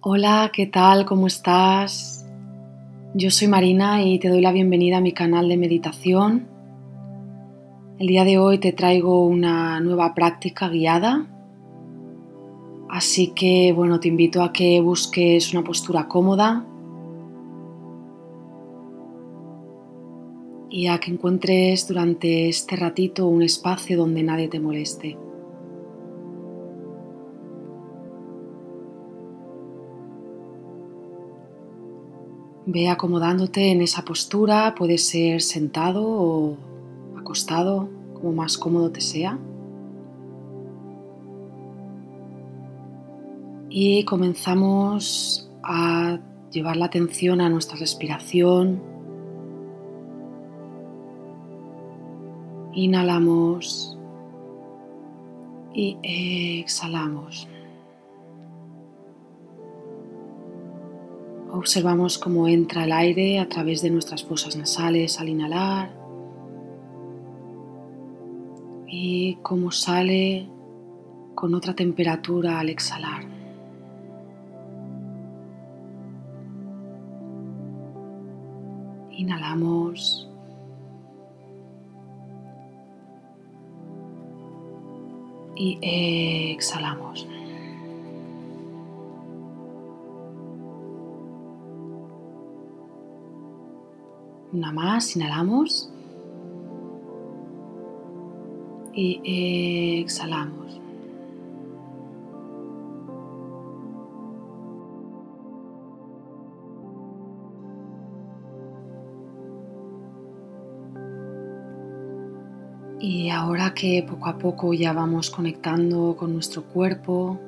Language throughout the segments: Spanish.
Hola, ¿qué tal? ¿Cómo estás? Yo soy Marina y te doy la bienvenida a mi canal de meditación. El día de hoy te traigo una nueva práctica guiada. Así que, bueno, te invito a que busques una postura cómoda y a que encuentres durante este ratito un espacio donde nadie te moleste. Ve acomodándote en esa postura, puede ser sentado o acostado, como más cómodo te sea. Y comenzamos a llevar la atención a nuestra respiración. Inhalamos y exhalamos. Observamos cómo entra el aire a través de nuestras fosas nasales al inhalar y cómo sale con otra temperatura al exhalar. Inhalamos. Y exhalamos. Una más, inhalamos. Y exhalamos. Y ahora que poco a poco ya vamos conectando con nuestro cuerpo,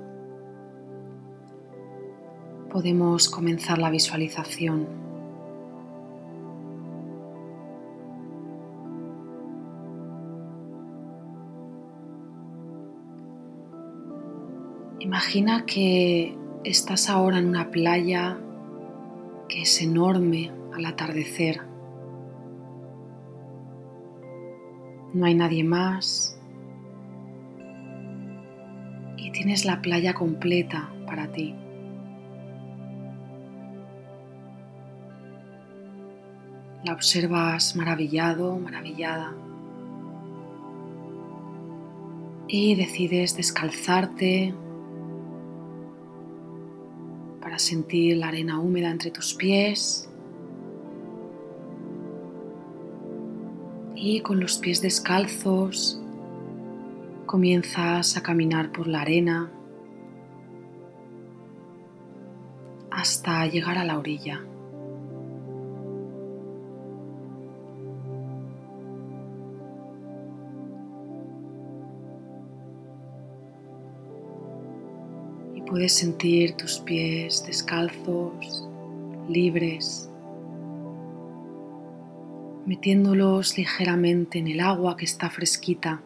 podemos comenzar la visualización. Imagina que estás ahora en una playa que es enorme al atardecer. No hay nadie más y tienes la playa completa para ti. La observas maravillado, maravillada. Y decides descalzarte sentir la arena húmeda entre tus pies y con los pies descalzos comienzas a caminar por la arena hasta llegar a la orilla. Puedes sentir tus pies descalzos, libres, metiéndolos ligeramente en el agua que está fresquita.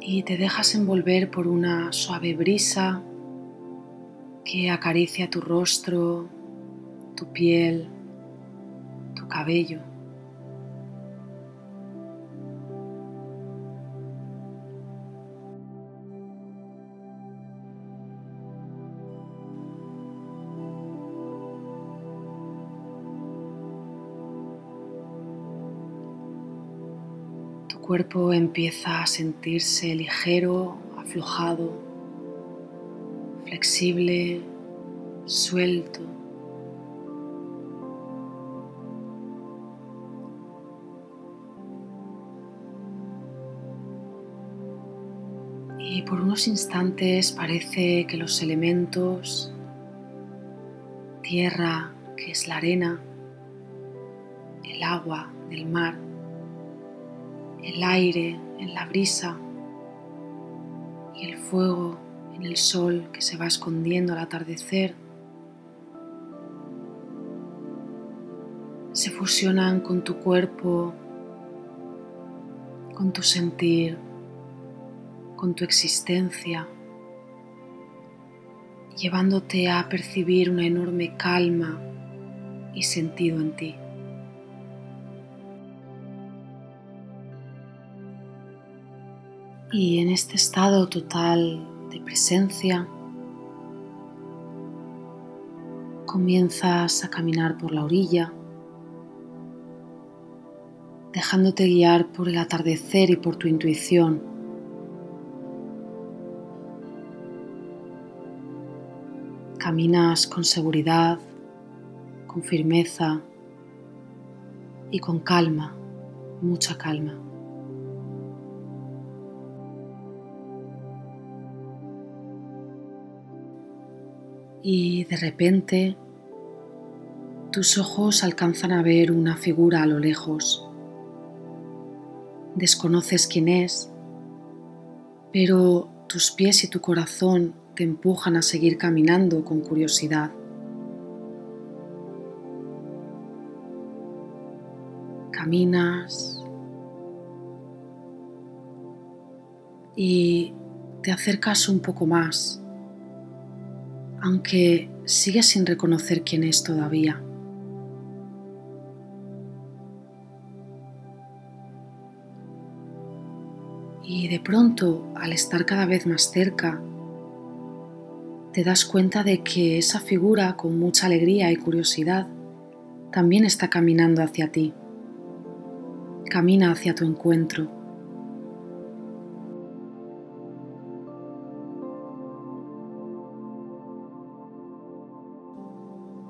Y te dejas envolver por una suave brisa que acaricia tu rostro, tu piel, tu cabello. Cuerpo empieza a sentirse ligero, aflojado, flexible, suelto. Y por unos instantes parece que los elementos, tierra, que es la arena, el agua del mar, el aire en la brisa y el fuego en el sol que se va escondiendo al atardecer, se fusionan con tu cuerpo, con tu sentir, con tu existencia, llevándote a percibir una enorme calma y sentido en ti. Y en este estado total de presencia, comienzas a caminar por la orilla, dejándote guiar por el atardecer y por tu intuición. Caminas con seguridad, con firmeza y con calma, mucha calma. Y de repente tus ojos alcanzan a ver una figura a lo lejos. Desconoces quién es, pero tus pies y tu corazón te empujan a seguir caminando con curiosidad. Caminas y te acercas un poco más, aunque sigues sin reconocer quién es todavía. Y de pronto, al estar cada vez más cerca, te das cuenta de que esa figura, con mucha alegría y curiosidad, también está caminando hacia ti. Camina hacia tu encuentro.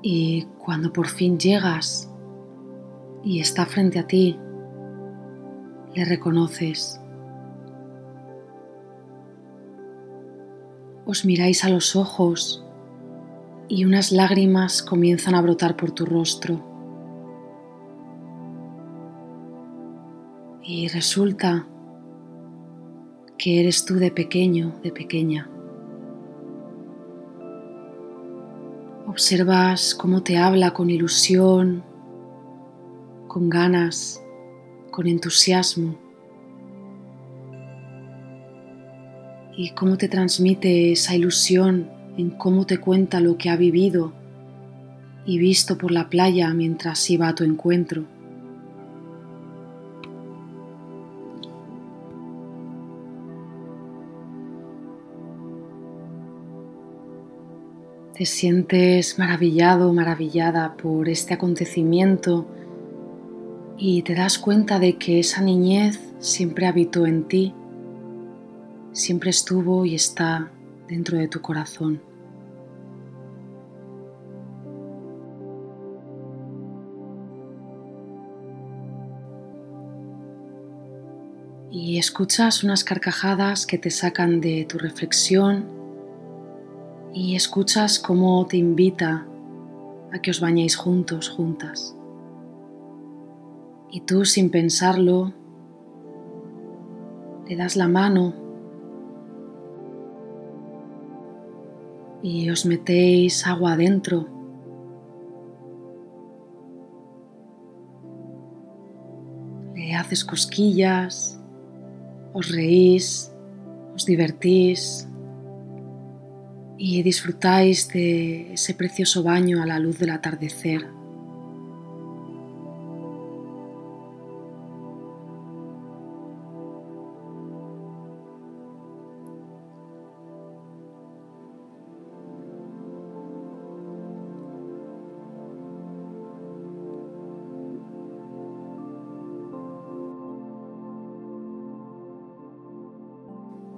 Y cuando por fin llegas y está frente a ti, le reconoces. Os miráis a los ojos y unas lágrimas comienzan a brotar por tu rostro. Y resulta que eres tú de pequeño, de pequeña. Observas cómo te habla con ilusión, con ganas, con entusiasmo. Y cómo te transmite esa ilusión en cómo te cuenta lo que ha vivido y visto por la playa mientras iba a tu encuentro. Te sientes maravillado, maravillada por este acontecimiento y te das cuenta de que esa niñez siempre habitó en ti, siempre estuvo y está dentro de tu corazón. Y escuchas unas carcajadas que te sacan de tu reflexión y escuchas cómo te invita a que os bañéis juntos, juntas. Y tú sin pensarlo, le das la mano y os metéis agua adentro. Le haces cosquillas, os reís, os divertís y disfrutáis de ese precioso baño a la luz del atardecer.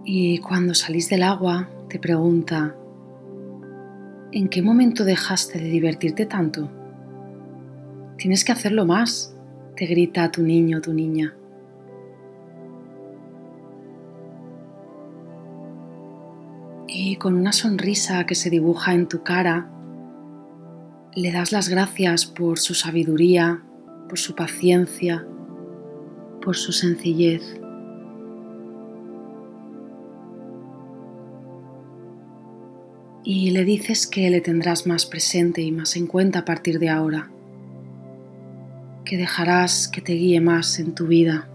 Y cuando salís del agua, te pregunta, ¿En qué momento dejaste de divertirte tanto? Tienes que hacerlo más, te grita tu niño o tu niña. Y con una sonrisa que se dibuja en tu cara, le das las gracias por su sabiduría, por su paciencia, por su sencillez. Y le dices que le tendrás más presente y más en cuenta a partir de ahora, que dejarás que te guíe más en tu vida.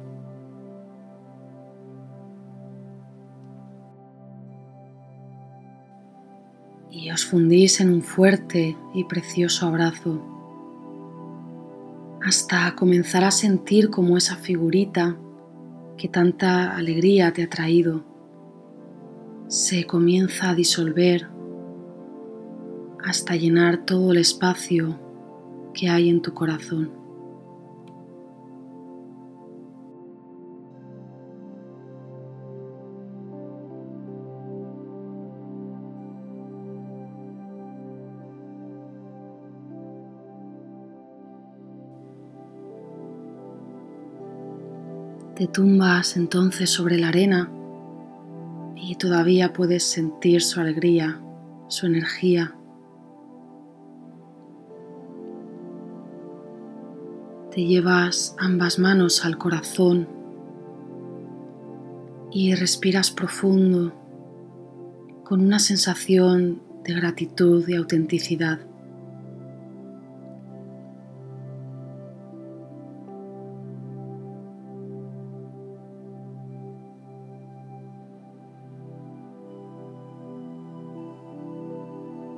Y os fundís en un fuerte y precioso abrazo hasta comenzar a sentir como esa figurita que tanta alegría te ha traído se comienza a disolver hasta llenar todo el espacio que hay en tu corazón. Te tumbas entonces sobre la arena y todavía puedes sentir su alegría, su energía. Te llevas ambas manos al corazón y respiras profundo con una sensación de gratitud y autenticidad.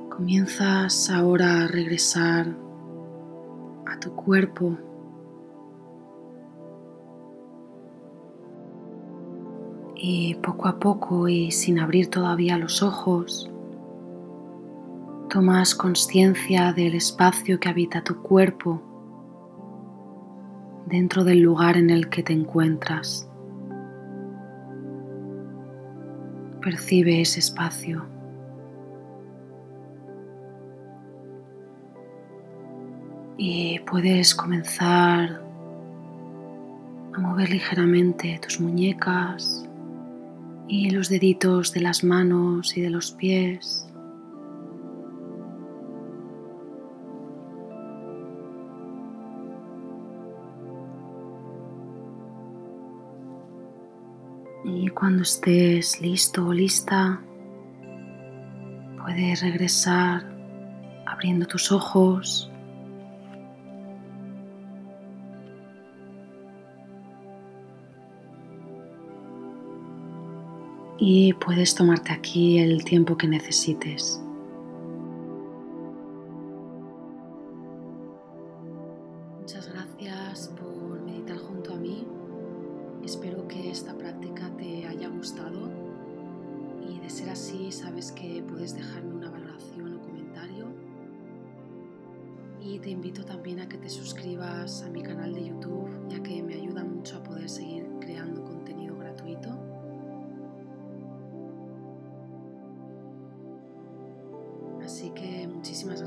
Comienzas ahora a regresar a tu cuerpo. Y poco a poco y sin abrir todavía los ojos, tomas conciencia del espacio que habita tu cuerpo dentro del lugar en el que te encuentras. Percibe ese espacio. y puedes comenzar a mover ligeramente tus muñecas y los deditos de las manos y de los pies. Y cuando estés listo o lista, puedes regresar abriendo tus ojos y puedes tomarte aquí el tiempo que necesites. Muchas gracias por meditar junto a mí. Espero que esta práctica te haya gustado y de ser así sabes que puedes dejarme una valoración o comentario. Y te invito también a que te suscribas a mi canal de YouTube ya que me ayuda mucho a poder seguir creando contenido Así que muchísimas.